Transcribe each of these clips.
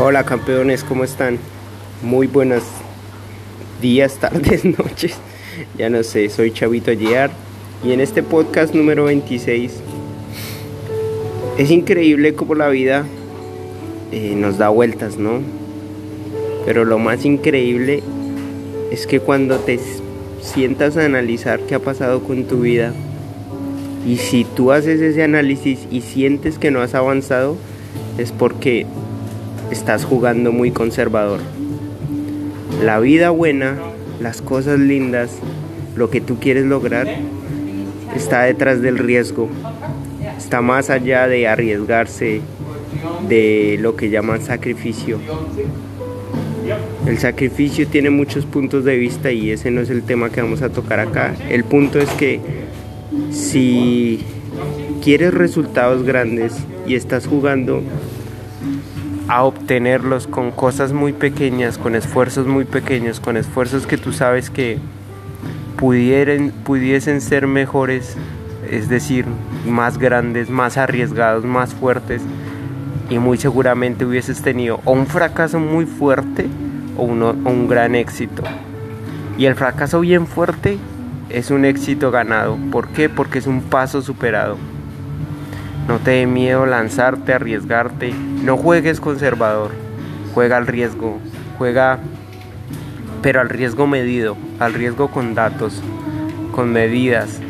Hola campeones, ¿cómo están? Muy buenos días, tardes, noches. Ya no sé, soy Chavito Year y en este podcast número 26 es increíble como la vida eh, nos da vueltas, ¿no? Pero lo más increíble es que cuando te sientas a analizar qué ha pasado con tu vida y si tú haces ese análisis y sientes que no has avanzado, es porque estás jugando muy conservador. La vida buena, las cosas lindas, lo que tú quieres lograr, está detrás del riesgo. Está más allá de arriesgarse, de lo que llaman sacrificio. El sacrificio tiene muchos puntos de vista y ese no es el tema que vamos a tocar acá. El punto es que si quieres resultados grandes y estás jugando a obtenerlos con cosas muy pequeñas, con esfuerzos muy pequeños, con esfuerzos que tú sabes que pudiesen ser mejores, es decir, más grandes, más arriesgados, más fuertes, y muy seguramente hubieses tenido o un fracaso muy fuerte o, uno, o un gran éxito. Y el fracaso bien fuerte es un éxito ganado. ¿Por qué? Porque es un paso superado. No te dé miedo lanzarte, arriesgarte. No juegues conservador. Juega al riesgo. Juega, pero al riesgo medido. Al riesgo con datos, con medidas.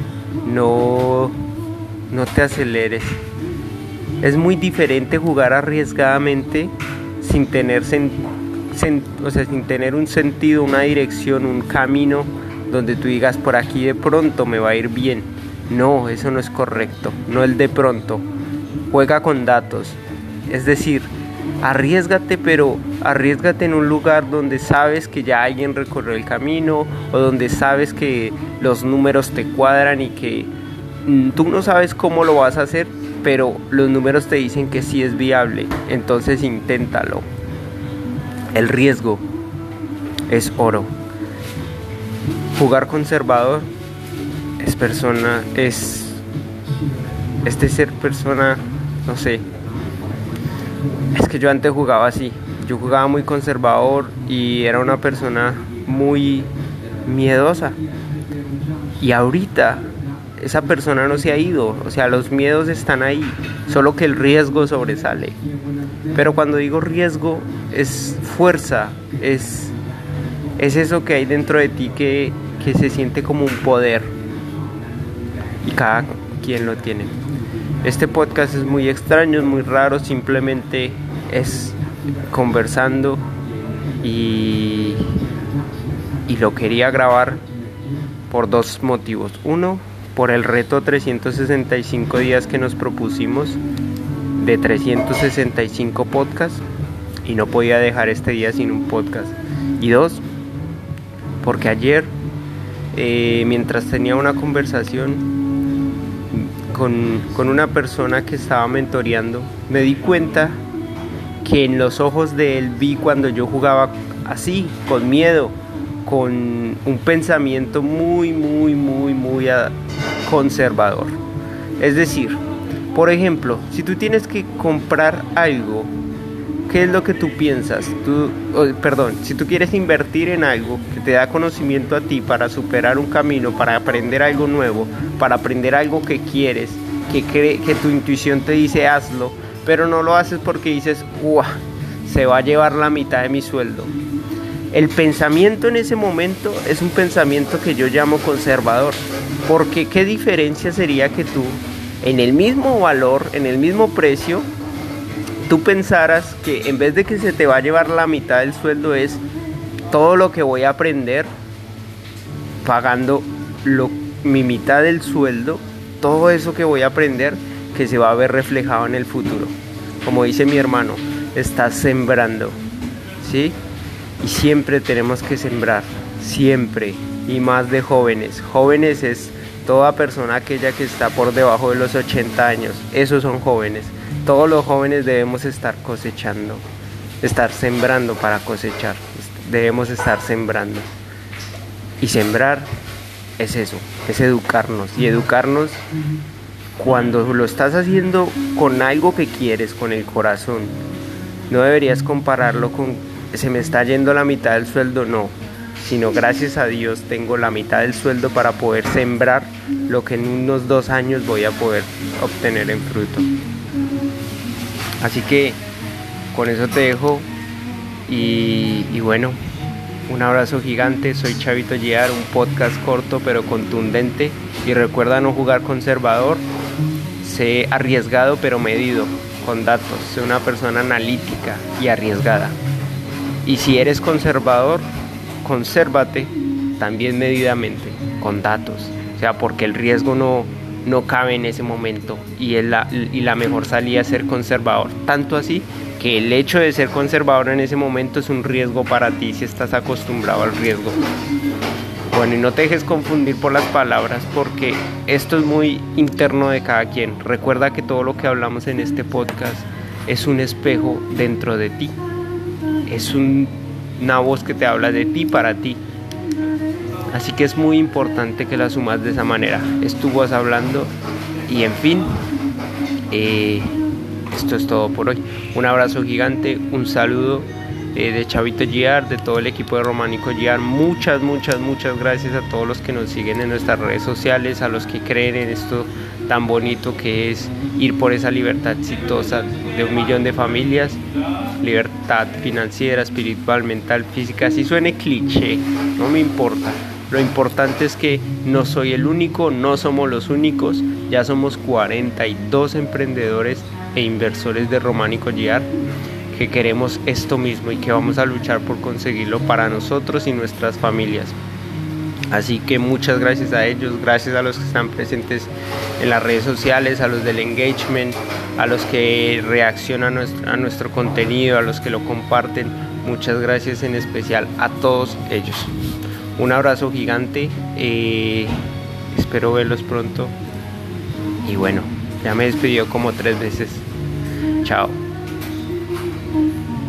No, no te aceleres. Es muy diferente jugar arriesgadamente sin tener, o sea, sin tener un sentido, una dirección, un camino donde tú digas por aquí de pronto me va a ir bien no, eso no es correcto, no el de pronto. Juega con datos. Es decir, arriesgate, pero arriesgate en un lugar donde sabes que ya alguien recorrió el camino o donde sabes que los números te cuadran y que mm, tú no sabes cómo lo vas a hacer, pero los números te dicen que sí es viable. Entonces inténtalo. El riesgo es oro. Jugar conservador es persona, es este ser persona, no sé. Es que yo antes jugaba así, yo jugaba muy conservador y era una persona muy miedosa. Y ahorita esa persona no se ha ido, o sea, los miedos están ahí, solo que el riesgo sobresale. Pero cuando digo riesgo es fuerza, es, es eso que hay dentro de ti que, que se siente como un poder cada quien lo tiene. Este podcast es muy extraño, es muy raro, simplemente es conversando y, y lo quería grabar por dos motivos. Uno, por el reto 365 días que nos propusimos de 365 podcasts y no podía dejar este día sin un podcast. Y dos, porque ayer, eh, mientras tenía una conversación con, una persona que estaba mentoreando, me di cuenta que en los ojos de él vi cuando yo jugaba así, con miedo, con un pensamiento muy, muy, muy, muy conservador. Es decir, por ejemplo, si tú tienes que comprar algo, ¿qué es lo que tú piensas? Tú, perdón, si tú quieres invertir en algo que te da conocimiento a ti para superar un camino, para aprender algo nuevo, para aprender algo que quieres, que, cree, que tu intuición te dice hazlo, pero no lo haces porque dices, ¡guau! Se va a llevar la mitad de mi sueldo. El pensamiento en ese momento es un pensamiento que yo llamo conservador, porque ¿qué diferencia sería que tú, en el mismo valor, en el mismo precio, tú pensaras que en vez de que se te va a llevar la mitad del sueldo es todo lo que voy a aprender pagando lo, mi mitad del sueldo, todo eso que voy a aprender que se va a ver reflejado en el futuro. Como dice mi hermano, estás sembrando, ¿sí? Y siempre tenemos que sembrar, siempre, y más de jóvenes. Jóvenes es toda persona aquella que está por debajo de los 80 años, esos son jóvenes todos los jóvenes debemos estar cosechando, estar sembrando para cosechar, debemos estar sembrando. Y sembrar es eso, es educarnos. Y educarnos cuando lo estás haciendo con algo que quieres, con el corazón, no deberías compararlo con se me está yendo la mitad del sueldo, no, sino gracias a Dios tengo la mitad del sueldo para poder sembrar lo que en unos dos años voy a poder obtener en fruto. Así que con eso te dejo y, bueno, un abrazo gigante, soy Chavito Giar, un podcast corto pero contundente. Y recuerda no jugar conservador, sé arriesgado pero medido, con datos, sé una persona analítica y arriesgada. Y si eres conservador, consérvate también medidamente, con datos, o sea, porque el riesgo no, no cabe en ese momento y, la, y la mejor salida es ser conservador, tanto así que el hecho de ser conservador en ese momento es un riesgo para ti si estás acostumbrado al riesgo. Bueno, y no te dejes confundir por las palabras porque esto es muy interno de cada quien. Recuerda que todo lo que hablamos en este podcast es un espejo dentro de ti. Es una voz que te habla de ti para ti. Así que es muy importante que la sumas de esa manera. Estuvo hablando y en fin. Eh, esto es todo por hoy. Un abrazo gigante, un saludo eh, de Chavito Giar, de todo el equipo de Románico Giar. Muchas, muchas, muchas gracias a todos los que nos siguen en nuestras redes sociales, a los que creen en esto tan bonito que es ir por esa libertad exitosa de un millón de familias, libertad financiera, espiritual, mental, física, si suene cliché, no me importa. Lo importante es que no soy el único, no somos los únicos, ya somos 42 emprendedores e inversores de Románico Giar que queremos esto mismo y que vamos a luchar por conseguirlo para nosotros y nuestras familias. Así que muchas gracias a ellos, gracias a los que están presentes en las redes sociales, a los del engagement, a los que reaccionan a nuestro, a nuestro contenido, a los que lo comparten. Muchas gracias en especial a todos ellos. Un abrazo gigante, eh, espero verlos pronto. Y bueno, ya me despidió como tres veces. Chao.